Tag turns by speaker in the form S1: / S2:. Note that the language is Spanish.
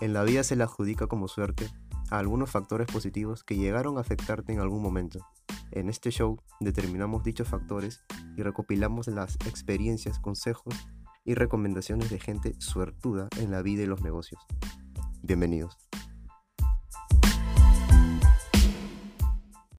S1: En la vida se le adjudica como suerte a algunos factores positivos que llegaron a afectarte en algún momento. En este show determinamos dichos factores y recopilamos las experiencias, consejos y recomendaciones de gente suertuda en la vida y los negocios. Bienvenidos.